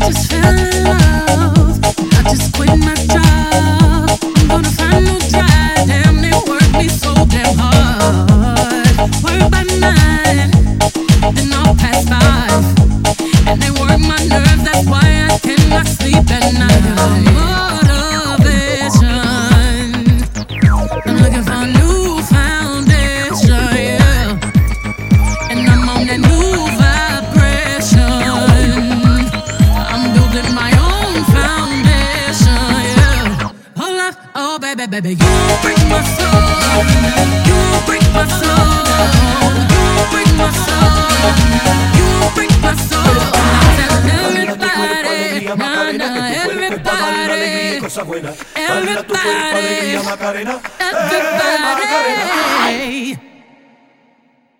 I just fell in love. Damn, they work me so damn hard. Baby, you break my soul. You break my soul. You break my soul. You break my soul. everybody, everybody, everybody, everybody.